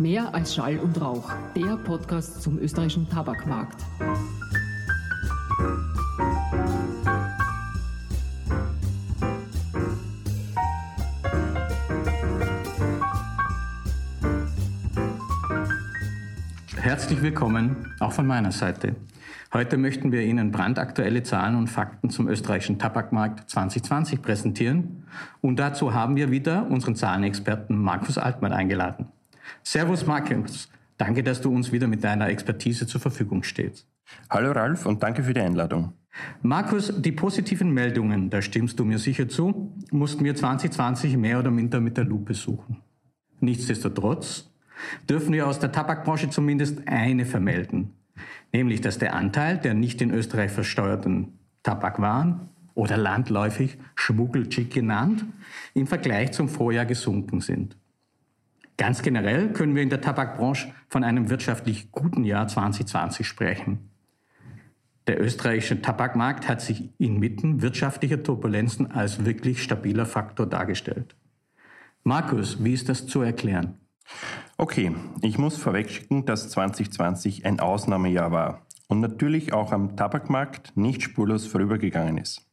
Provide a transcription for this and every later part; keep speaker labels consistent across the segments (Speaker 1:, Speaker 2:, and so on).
Speaker 1: Mehr als Schall und Rauch, der Podcast zum österreichischen Tabakmarkt.
Speaker 2: Herzlich willkommen, auch von meiner Seite. Heute möchten wir Ihnen brandaktuelle Zahlen und Fakten zum österreichischen Tabakmarkt 2020 präsentieren. Und dazu haben wir wieder unseren Zahlenexperten Markus Altmann eingeladen. Servus Markus, danke, dass du uns wieder mit deiner Expertise zur Verfügung stehst.
Speaker 3: Hallo Ralf und danke für die Einladung.
Speaker 2: Markus, die positiven Meldungen, da stimmst du mir sicher zu, mussten wir 2020 mehr oder minder mit der Lupe suchen. Nichtsdestotrotz dürfen wir aus der Tabakbranche zumindest eine vermelden nämlich dass der Anteil der nicht in Österreich versteuerten Tabakwaren oder landläufig Schmuggelchick genannt, im Vergleich zum Vorjahr gesunken sind. Ganz generell können wir in der Tabakbranche von einem wirtschaftlich guten Jahr 2020 sprechen. Der österreichische Tabakmarkt hat sich inmitten wirtschaftlicher Turbulenzen als wirklich stabiler Faktor dargestellt. Markus, wie ist das zu erklären?
Speaker 3: Okay, ich muss vorwegschicken, dass 2020 ein Ausnahmejahr war und natürlich auch am Tabakmarkt nicht spurlos vorübergegangen ist.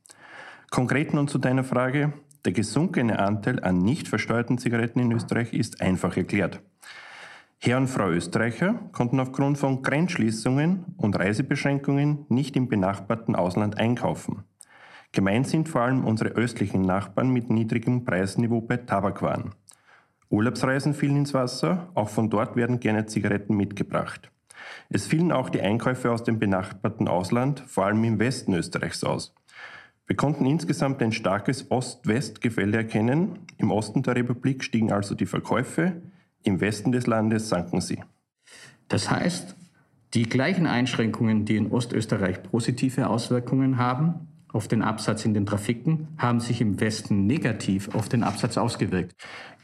Speaker 3: Konkret nun zu deiner Frage. Der gesunkene Anteil an nicht versteuerten Zigaretten in Österreich ist einfach erklärt. Herr und Frau Österreicher konnten aufgrund von Grenzschließungen und Reisebeschränkungen nicht im benachbarten Ausland einkaufen. Gemeint sind vor allem unsere östlichen Nachbarn mit niedrigem Preisniveau bei Tabakwaren. Urlaubsreisen fielen ins Wasser, auch von dort werden gerne Zigaretten mitgebracht. Es fielen auch die Einkäufe aus dem benachbarten Ausland, vor allem im Westen Österreichs aus. Wir konnten insgesamt ein starkes Ost-West-Gefälle erkennen. Im Osten der Republik stiegen also die Verkäufe, im Westen des Landes sanken sie.
Speaker 2: Das heißt, die gleichen Einschränkungen, die in Ostösterreich positive Auswirkungen haben, auf den Absatz in den Trafiken haben sich im Westen negativ auf den Absatz ausgewirkt.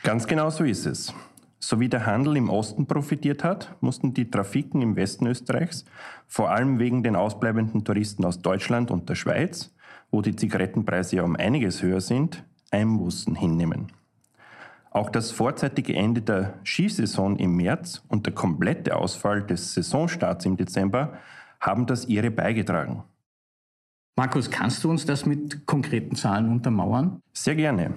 Speaker 3: Ganz genau so ist es. So wie der Handel im Osten profitiert hat, mussten die Trafiken im Westen Österreichs, vor allem wegen den ausbleibenden Touristen aus Deutschland und der Schweiz, wo die Zigarettenpreise ja um einiges höher sind, Einbußen hinnehmen. Auch das vorzeitige Ende der Skisaison im März und der komplette Ausfall des Saisonstarts im Dezember haben das ihre beigetragen.
Speaker 2: Markus, kannst du uns das mit konkreten Zahlen untermauern?
Speaker 3: Sehr gerne.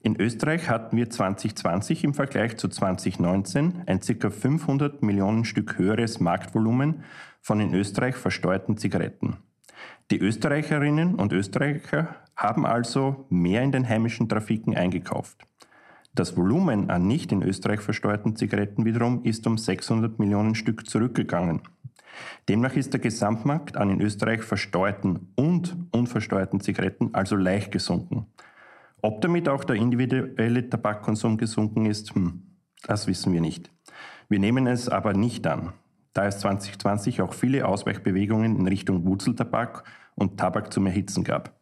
Speaker 3: In Österreich hatten wir 2020 im Vergleich zu 2019 ein ca. 500 Millionen Stück höheres Marktvolumen von in Österreich versteuerten Zigaretten. Die Österreicherinnen und Österreicher haben also mehr in den heimischen Trafiken eingekauft. Das Volumen an nicht in Österreich versteuerten Zigaretten wiederum ist um 600 Millionen Stück zurückgegangen. Demnach ist der Gesamtmarkt an in Österreich versteuerten und unversteuerten Zigaretten also leicht gesunken. Ob damit auch der individuelle Tabakkonsum gesunken ist, hm, das wissen wir nicht. Wir nehmen es aber nicht an, da es 2020 auch viele Ausweichbewegungen in Richtung Wurzeltabak und Tabak zum Erhitzen gab.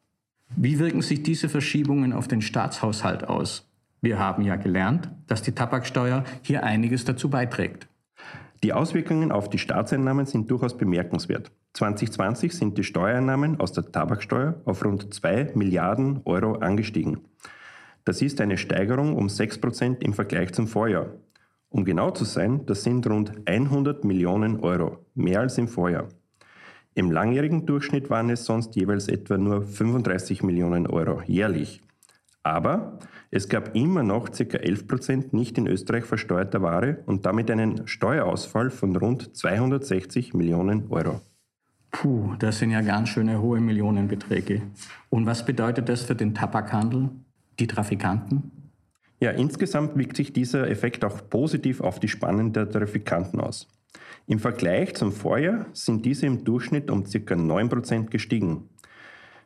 Speaker 2: Wie wirken sich diese Verschiebungen auf den Staatshaushalt aus? Wir haben ja gelernt, dass die Tabaksteuer hier einiges dazu beiträgt.
Speaker 3: Die Auswirkungen auf die Staatseinnahmen sind durchaus bemerkenswert. 2020 sind die Steuereinnahmen aus der Tabaksteuer auf rund 2 Milliarden Euro angestiegen. Das ist eine Steigerung um 6 Prozent im Vergleich zum Vorjahr. Um genau zu sein, das sind rund 100 Millionen Euro, mehr als im Vorjahr. Im langjährigen Durchschnitt waren es sonst jeweils etwa nur 35 Millionen Euro jährlich. Aber es gab immer noch ca. 11 Prozent nicht in Österreich versteuerter Ware und damit einen Steuerausfall von rund 260 Millionen Euro.
Speaker 2: Puh, das sind ja ganz schöne hohe Millionenbeträge. Und was bedeutet das für den Tabakhandel, die Trafikanten?
Speaker 3: Ja, insgesamt wirkt sich dieser Effekt auch positiv auf die Spannen der Trafikanten aus. Im Vergleich zum Vorjahr sind diese im Durchschnitt um ca. 9% gestiegen.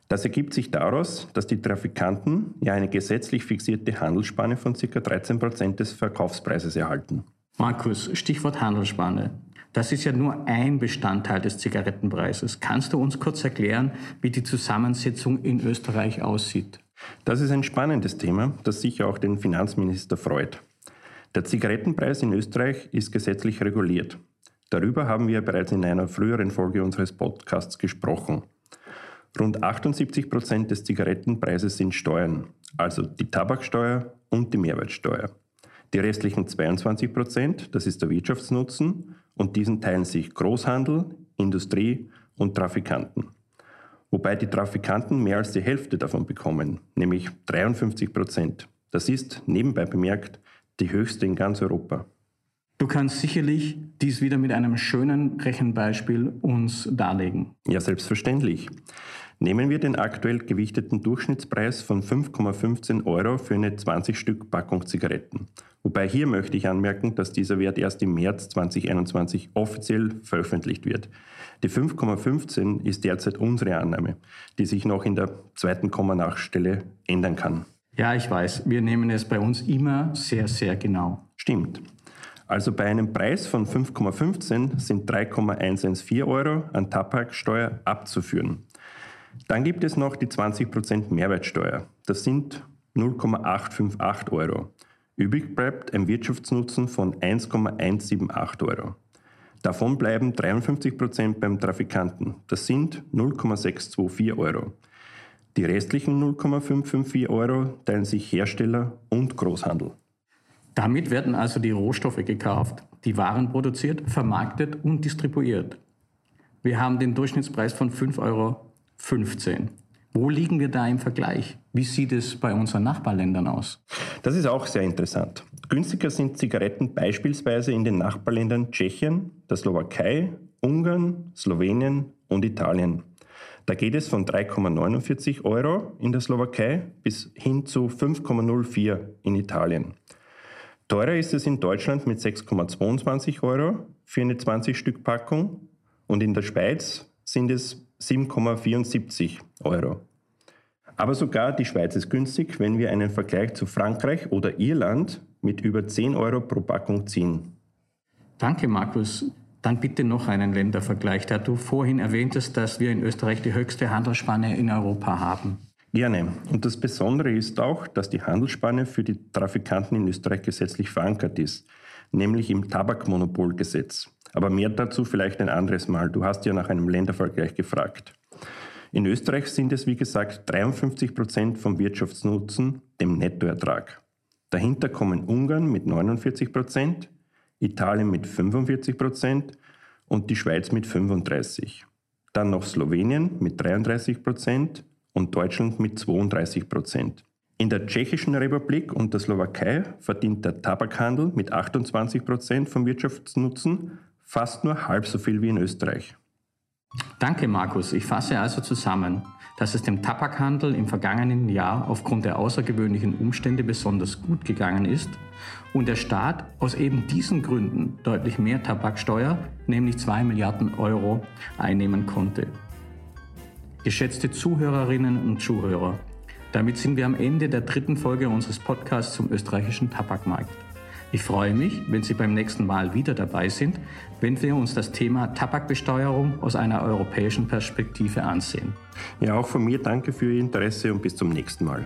Speaker 3: Das ergibt sich daraus, dass die Trafikanten ja eine gesetzlich fixierte Handelsspanne von ca. 13 Prozent des Verkaufspreises erhalten.
Speaker 2: Markus, Stichwort Handelsspanne. Das ist ja nur ein Bestandteil des Zigarettenpreises. Kannst du uns kurz erklären, wie die Zusammensetzung in Österreich aussieht?
Speaker 3: Das ist ein spannendes Thema, das sicher auch den Finanzminister freut. Der Zigarettenpreis in Österreich ist gesetzlich reguliert. Darüber haben wir bereits in einer früheren Folge unseres Podcasts gesprochen. Rund 78 Prozent des Zigarettenpreises sind Steuern, also die Tabaksteuer und die Mehrwertsteuer. Die restlichen 22 Prozent, das ist der Wirtschaftsnutzen, und diesen teilen sich Großhandel, Industrie und Trafikanten. Wobei die Trafikanten mehr als die Hälfte davon bekommen, nämlich 53 Prozent. Das ist, nebenbei bemerkt, die höchste in ganz Europa.
Speaker 2: Du kannst sicherlich dies wieder mit einem schönen Rechenbeispiel uns darlegen.
Speaker 3: Ja, selbstverständlich. Nehmen wir den aktuell gewichteten Durchschnittspreis von 5,15 Euro für eine 20 Stück Packung Zigaretten. Wobei hier möchte ich anmerken, dass dieser Wert erst im März 2021 offiziell veröffentlicht wird. Die 5,15 ist derzeit unsere Annahme, die sich noch in der zweiten Komma-Nachstelle ändern kann.
Speaker 2: Ja, ich weiß, wir nehmen es bei uns immer sehr, sehr genau.
Speaker 3: Stimmt. Also bei einem Preis von 5,15 sind 3,114 Euro an Tabaksteuer abzuführen. Dann gibt es noch die 20% Mehrwertsteuer. Das sind 0,858 Euro. Übrig bleibt ein Wirtschaftsnutzen von 1,178 Euro. Davon bleiben 53% beim Trafikanten. Das sind 0,624 Euro. Die restlichen 0,554 Euro teilen sich Hersteller und Großhandel.
Speaker 2: Damit werden also die Rohstoffe gekauft, die Waren produziert, vermarktet und distribuiert. Wir haben den Durchschnittspreis von 5,15 Euro. Wo liegen wir da im Vergleich? Wie sieht es bei unseren Nachbarländern aus?
Speaker 3: Das ist auch sehr interessant. Günstiger sind Zigaretten beispielsweise in den Nachbarländern Tschechien, der Slowakei, Ungarn, Slowenien und Italien. Da geht es von 3,49 Euro in der Slowakei bis hin zu 5,04 in Italien. Teurer ist es in Deutschland mit 6,22 Euro für eine 20-Stück-Packung und in der Schweiz sind es 7,74 Euro. Aber sogar die Schweiz ist günstig, wenn wir einen Vergleich zu Frankreich oder Irland mit über 10 Euro pro Packung ziehen.
Speaker 2: Danke, Markus. Dann bitte noch einen Ländervergleich, da du vorhin erwähntest, dass wir in Österreich die höchste Handelsspanne in Europa haben.
Speaker 3: Gerne. Und das Besondere ist auch, dass die Handelsspanne für die Trafikanten in Österreich gesetzlich verankert ist, nämlich im Tabakmonopolgesetz. Aber mehr dazu vielleicht ein anderes Mal. Du hast ja nach einem Ländervergleich gefragt. In Österreich sind es, wie gesagt, 53 Prozent vom Wirtschaftsnutzen, dem Nettoertrag. Dahinter kommen Ungarn mit 49 Prozent, Italien mit 45 Prozent und die Schweiz mit 35. Dann noch Slowenien mit 33 Prozent und Deutschland mit 32 Prozent. In der Tschechischen Republik und der Slowakei verdient der Tabakhandel mit 28 Prozent vom Wirtschaftsnutzen fast nur halb so viel wie in Österreich.
Speaker 2: Danke, Markus. Ich fasse also zusammen, dass es dem Tabakhandel im vergangenen Jahr aufgrund der außergewöhnlichen Umstände besonders gut gegangen ist und der Staat aus eben diesen Gründen deutlich mehr Tabaksteuer, nämlich 2 Milliarden Euro, einnehmen konnte. Geschätzte Zuhörerinnen und Zuhörer, damit sind wir am Ende der dritten Folge unseres Podcasts zum österreichischen Tabakmarkt. Ich freue mich, wenn Sie beim nächsten Mal wieder dabei sind, wenn wir uns das Thema Tabakbesteuerung aus einer europäischen Perspektive ansehen.
Speaker 3: Ja, auch von mir danke für Ihr Interesse und bis zum nächsten Mal.